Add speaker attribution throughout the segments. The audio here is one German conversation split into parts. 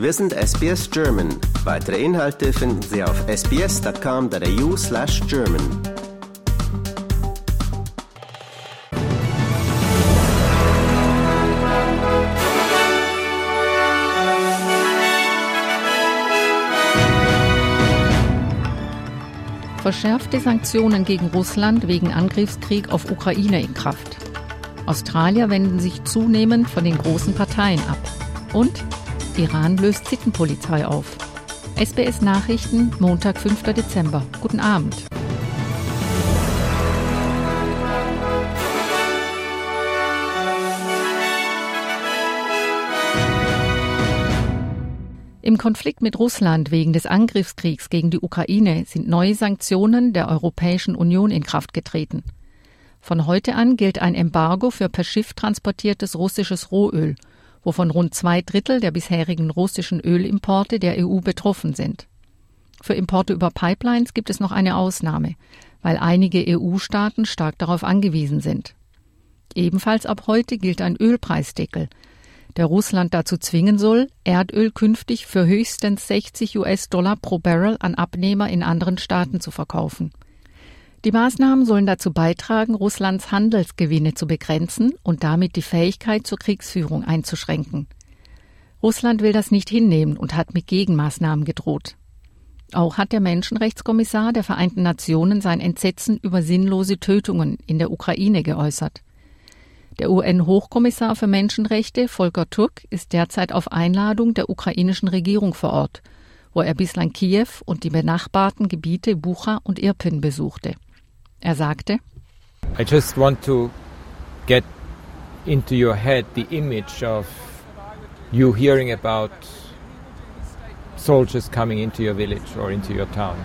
Speaker 1: Wir sind SBS German. Weitere Inhalte finden Sie auf sbs.com.au slash German.
Speaker 2: Verschärfte Sanktionen gegen Russland wegen Angriffskrieg auf Ukraine in Kraft. Australier wenden sich zunehmend von den großen Parteien ab. Und Iran löst Sittenpolizei auf. SBS Nachrichten, Montag, 5. Dezember. Guten Abend. Im Konflikt mit Russland wegen des Angriffskriegs gegen die Ukraine sind neue Sanktionen der Europäischen Union in Kraft getreten. Von heute an gilt ein Embargo für per Schiff transportiertes russisches Rohöl – wovon rund zwei Drittel der bisherigen russischen Ölimporte der EU betroffen sind. Für Importe über Pipelines gibt es noch eine Ausnahme, weil einige EU-Staaten stark darauf angewiesen sind. Ebenfalls ab heute gilt ein Ölpreisdeckel, der Russland dazu zwingen soll, Erdöl künftig für höchstens 60 US-Dollar pro Barrel an Abnehmer in anderen Staaten zu verkaufen. Die Maßnahmen sollen dazu beitragen, Russlands Handelsgewinne zu begrenzen und damit die Fähigkeit zur Kriegsführung einzuschränken. Russland will das nicht hinnehmen und hat mit Gegenmaßnahmen gedroht. Auch hat der Menschenrechtskommissar der Vereinten Nationen sein Entsetzen über sinnlose Tötungen in der Ukraine geäußert. Der UN-Hochkommissar für Menschenrechte, Volker Turk, ist derzeit auf Einladung der ukrainischen Regierung vor Ort, wo er bislang Kiew und die benachbarten Gebiete Bucha und Irpin besuchte. Er sagte,
Speaker 3: I just want to get into your head the image of you hearing about soldiers coming into your village or into your town.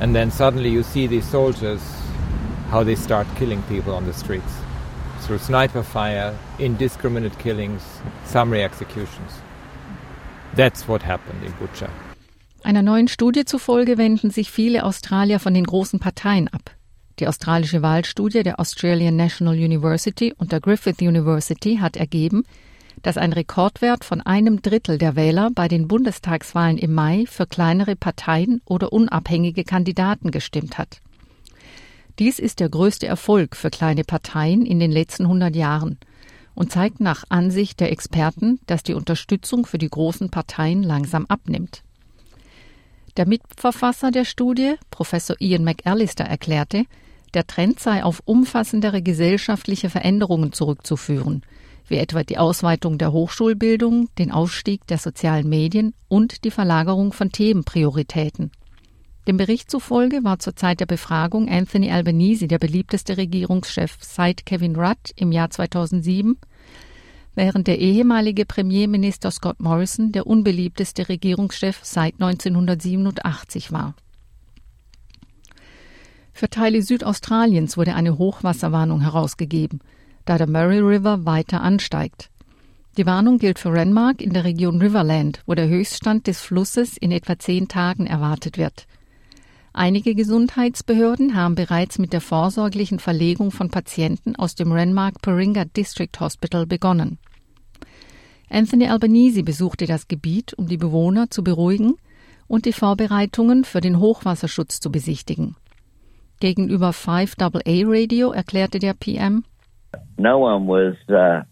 Speaker 3: And then suddenly you see these soldiers, how they start killing people on the streets through sniper fire, indiscriminate killings, summary executions. That's what happened in Bucha.
Speaker 2: Einer neuen Studie zufolge wenden sich viele Australier von den großen Parteien ab. Die australische Wahlstudie der Australian National University und der Griffith University hat ergeben, dass ein Rekordwert von einem Drittel der Wähler bei den Bundestagswahlen im Mai für kleinere Parteien oder unabhängige Kandidaten gestimmt hat. Dies ist der größte Erfolg für kleine Parteien in den letzten 100 Jahren und zeigt nach Ansicht der Experten, dass die Unterstützung für die großen Parteien langsam abnimmt. Der Mitverfasser der Studie, Professor Ian McAllister, erklärte, der Trend sei auf umfassendere gesellschaftliche Veränderungen zurückzuführen, wie etwa die Ausweitung der Hochschulbildung, den Aufstieg der sozialen Medien und die Verlagerung von Themenprioritäten. Dem Bericht zufolge war zur Zeit der Befragung Anthony Albanese der beliebteste Regierungschef seit Kevin Rudd im Jahr 2007 während der ehemalige Premierminister Scott Morrison der unbeliebteste Regierungschef seit 1987 war. Für Teile Südaustraliens wurde eine Hochwasserwarnung herausgegeben, da der Murray River weiter ansteigt. Die Warnung gilt für Renmark in der Region Riverland, wo der Höchststand des Flusses in etwa zehn Tagen erwartet wird. Einige Gesundheitsbehörden haben bereits mit der vorsorglichen Verlegung von Patienten aus dem Renmark Paringa District Hospital begonnen. Anthony Albanese besuchte das Gebiet, um die Bewohner zu beruhigen und die Vorbereitungen für den Hochwasserschutz zu besichtigen. Gegenüber 5AA Radio erklärte der PM,
Speaker 4: No one was uh,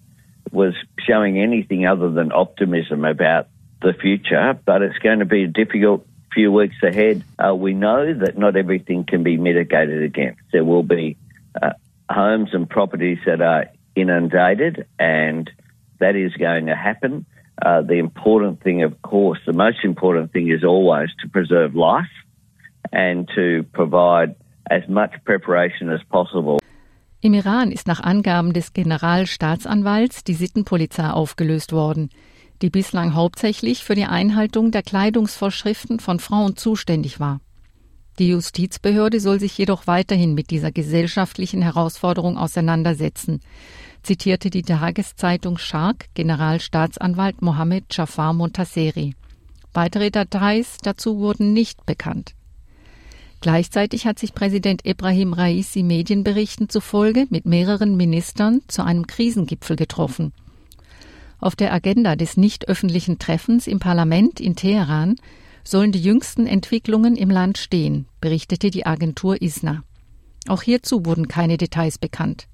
Speaker 4: was showing anything other than optimism about the future, but it's going to be a difficult few weeks ahead, uh, we know that not everything can be mitigated against. There will be uh, homes and properties that are inundated, and that is going to happen. Uh, the important thing, of course, the most important thing is always to preserve life and to provide as much preparation as possible.
Speaker 2: Im Iran ist nach Angaben des Generalstaatsanwalts die Sittenpolizei aufgelöst worden. Die bislang hauptsächlich für die Einhaltung der Kleidungsvorschriften von Frauen zuständig war. Die Justizbehörde soll sich jedoch weiterhin mit dieser gesellschaftlichen Herausforderung auseinandersetzen, zitierte die Tageszeitung Shark Generalstaatsanwalt Mohammed Jafar Montaseri. Weitere Details dazu wurden nicht bekannt. Gleichzeitig hat sich Präsident Ibrahim Raisi Medienberichten zufolge mit mehreren Ministern zu einem Krisengipfel getroffen. Auf der Agenda des nicht öffentlichen Treffens im Parlament in Teheran sollen die jüngsten Entwicklungen im Land stehen, berichtete die Agentur ISNA. Auch hierzu wurden keine Details bekannt.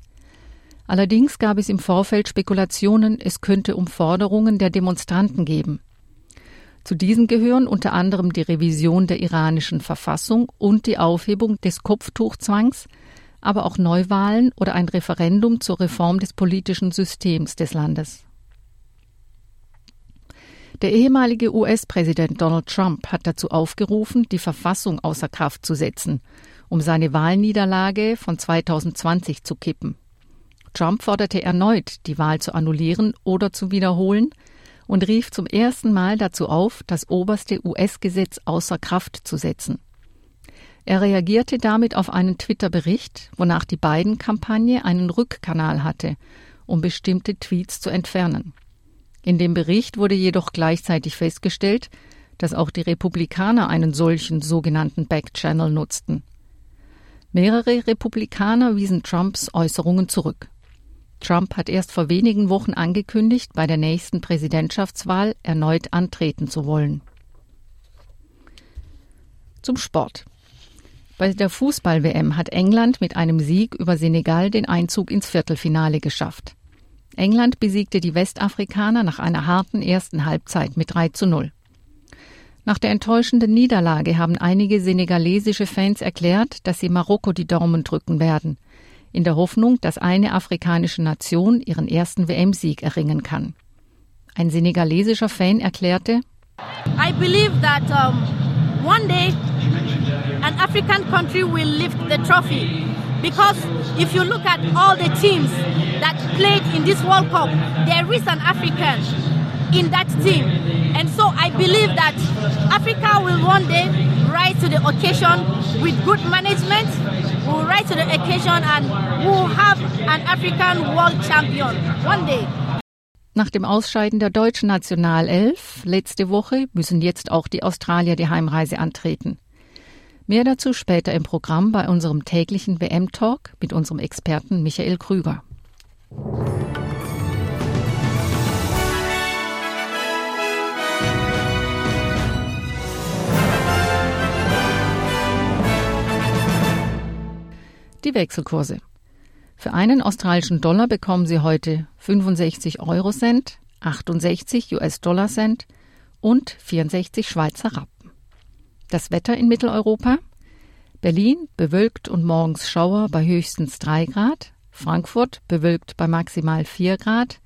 Speaker 2: Allerdings gab es im Vorfeld Spekulationen, es könnte um Forderungen der Demonstranten geben. Zu diesen gehören unter anderem die Revision der iranischen Verfassung und die Aufhebung des Kopftuchzwangs, aber auch Neuwahlen oder ein Referendum zur Reform des politischen Systems des Landes. Der ehemalige US-Präsident Donald Trump hat dazu aufgerufen, die Verfassung außer Kraft zu setzen, um seine Wahlniederlage von 2020 zu kippen. Trump forderte erneut, die Wahl zu annullieren oder zu wiederholen und rief zum ersten Mal dazu auf, das oberste US-Gesetz außer Kraft zu setzen. Er reagierte damit auf einen Twitter-Bericht, wonach die Biden-Kampagne einen Rückkanal hatte, um bestimmte Tweets zu entfernen. In dem Bericht wurde jedoch gleichzeitig festgestellt, dass auch die Republikaner einen solchen sogenannten Backchannel nutzten. Mehrere Republikaner wiesen Trumps Äußerungen zurück. Trump hat erst vor wenigen Wochen angekündigt, bei der nächsten Präsidentschaftswahl erneut antreten zu wollen. Zum Sport. Bei der Fußball-WM hat England mit einem Sieg über Senegal den Einzug ins Viertelfinale geschafft. England besiegte die Westafrikaner nach einer harten ersten Halbzeit mit 3 zu 0. Nach der enttäuschenden Niederlage haben einige senegalesische Fans erklärt, dass sie Marokko die Daumen drücken werden – in der Hoffnung, dass eine afrikanische Nation ihren ersten WM-Sieg erringen kann. Ein senegalesischer Fan erklärte,
Speaker 5: I believe that um, one day an African country will lift the trophy. Because if you look at all the teams that played in this World Cup, there is an African in that team. And so I believe that Africa will one day rise to the occasion with good management, will rise to the occasion and will have an African world champion one day.
Speaker 2: Nach dem Ausscheiden der deutschen Nationalelf letzte Woche müssen jetzt auch die Australier die Heimreise antreten. Mehr dazu später im Programm bei unserem täglichen WM-Talk mit unserem Experten Michael Krüger. Die Wechselkurse. Für einen australischen Dollar bekommen Sie heute 65 Euro Cent, 68 US-Dollar Cent und 64 Schweizer Rappen. Das Wetter in Mitteleuropa. Berlin bewölkt und morgens Schauer bei höchstens 3 Grad. Frankfurt bewölkt bei maximal 4 Grad.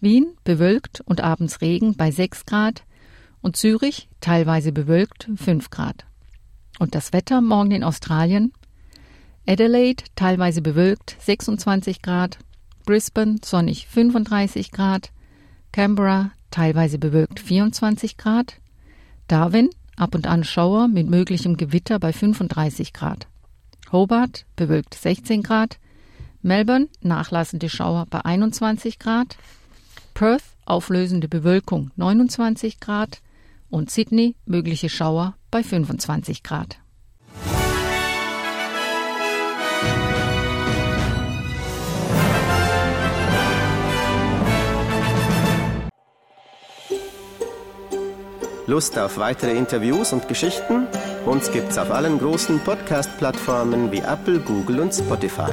Speaker 2: Wien bewölkt und abends Regen bei 6 Grad. Und Zürich teilweise bewölkt 5 Grad. Und das Wetter morgen in Australien Adelaide teilweise bewölkt 26 Grad, Brisbane sonnig 35 Grad, Canberra teilweise bewölkt 24 Grad, Darwin ab und an Schauer mit möglichem Gewitter bei 35 Grad, Hobart bewölkt 16 Grad, Melbourne nachlassende Schauer bei 21 Grad, Perth auflösende Bewölkung 29 Grad und Sydney mögliche Schauer bei 25 Grad.
Speaker 1: Lust auf weitere Interviews und Geschichten? Uns gibt's auf allen großen Podcast-Plattformen wie Apple, Google und Spotify.